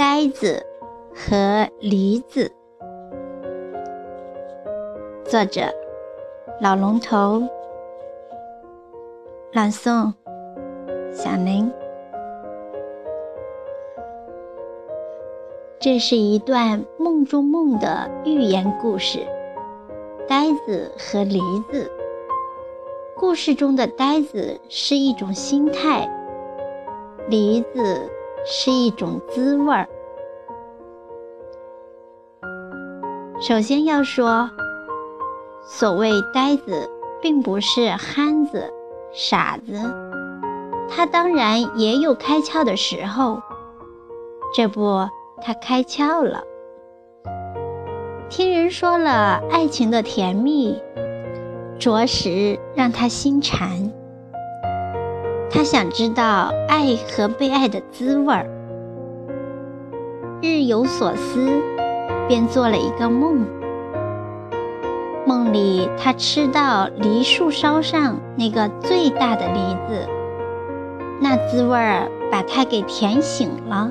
呆子和梨子，作者老龙头，朗诵小林。这是一段梦中梦的寓言故事，《呆子和梨子》。故事中的呆子是一种心态，梨子。是一种滋味儿。首先要说，所谓呆子，并不是憨子、傻子，他当然也有开窍的时候。这不，他开窍了。听人说了爱情的甜蜜，着实让他心馋。他想知道爱和被爱的滋味儿，日有所思，便做了一个梦。梦里，他吃到梨树梢上那个最大的梨子，那滋味儿把他给甜醒了，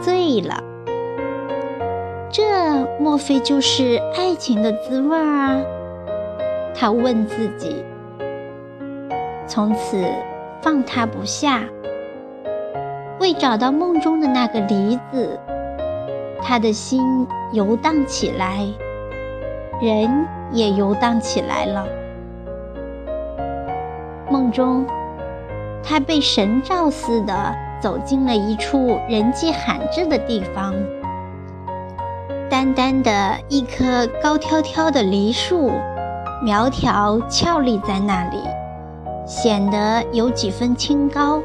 醉了。这莫非就是爱情的滋味儿啊？他问自己。从此。放他不下，为找到梦中的那个梨子，他的心游荡起来，人也游荡起来了。梦中，他被神召似的走进了一处人迹罕至的地方，单单的一棵高挑挑的梨树，苗条俏立在那里。显得有几分清高。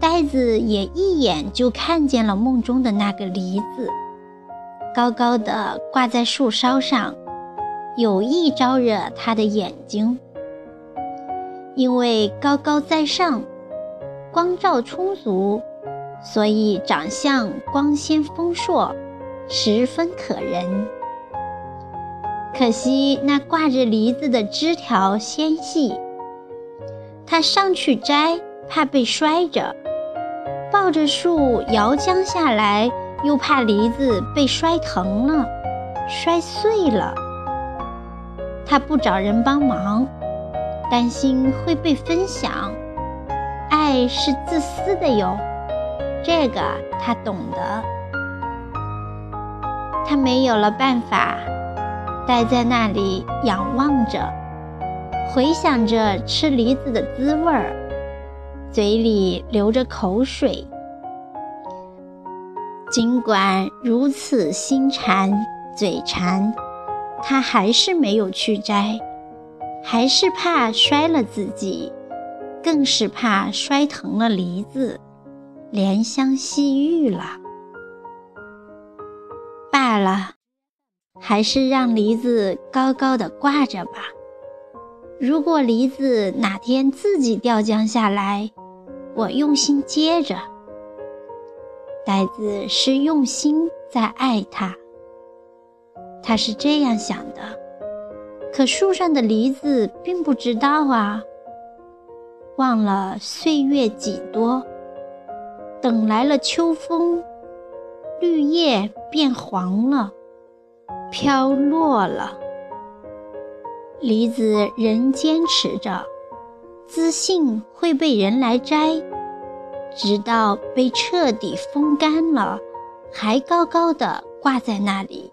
呆子也一眼就看见了梦中的那个梨子，高高的挂在树梢上，有意招惹他的眼睛。因为高高在上，光照充足，所以长相光鲜丰硕，十分可人。可惜那挂着梨子的枝条纤细。他上去摘，怕被摔着；抱着树摇将下来，又怕梨子被摔疼了、摔碎了。他不找人帮忙，担心会被分享。爱是自私的哟，这个他懂得。他没有了办法，待在那里仰望着。回想着吃梨子的滋味儿，嘴里流着口水。尽管如此心馋嘴馋，他还是没有去摘，还是怕摔了自己，更是怕摔疼了梨子，怜香惜玉了。罢了，还是让梨子高高的挂着吧。如果梨子哪天自己掉将下来，我用心接着。呆子是用心在爱它，他是这样想的。可树上的梨子并不知道啊。忘了岁月几多，等来了秋风，绿叶变黄了，飘落了。梨子仍坚持着，自信会被人来摘，直到被彻底风干了，还高高的挂在那里。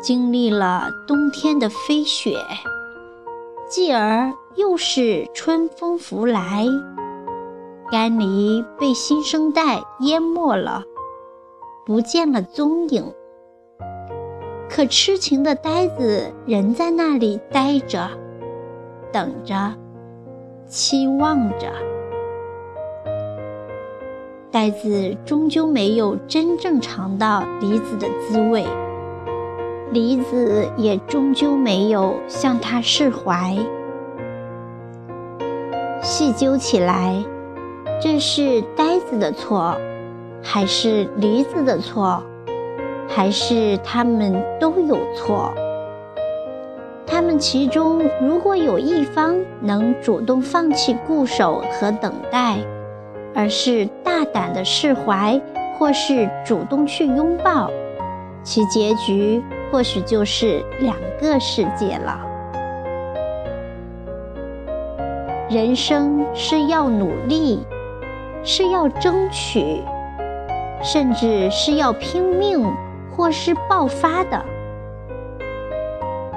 经历了冬天的飞雪，继而又是春风拂来，干梨被新生代淹没了，不见了踪影。可痴情的呆子仍在那里呆着，等着，期望着。呆子终究没有真正尝到梨子的滋味，梨子也终究没有向他释怀。细究起来，这是呆子的错，还是梨子的错？还是他们都有错。他们其中如果有一方能主动放弃固守和等待，而是大胆的释怀或是主动去拥抱，其结局或许就是两个世界了。人生是要努力，是要争取，甚至是要拼命或是爆发的。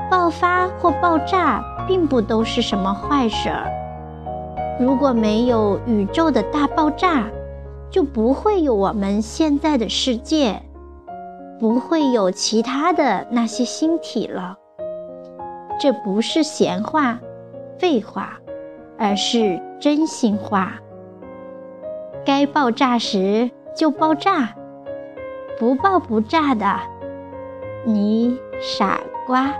爆发或爆炸，并不都是什么坏事儿。如果没有宇宙的大爆炸，就不会有我们现在的世界，不会有其他的那些星体了。这不是闲话、废话，而是真心话。该爆炸时就爆炸，不爆不炸的，你傻瓜。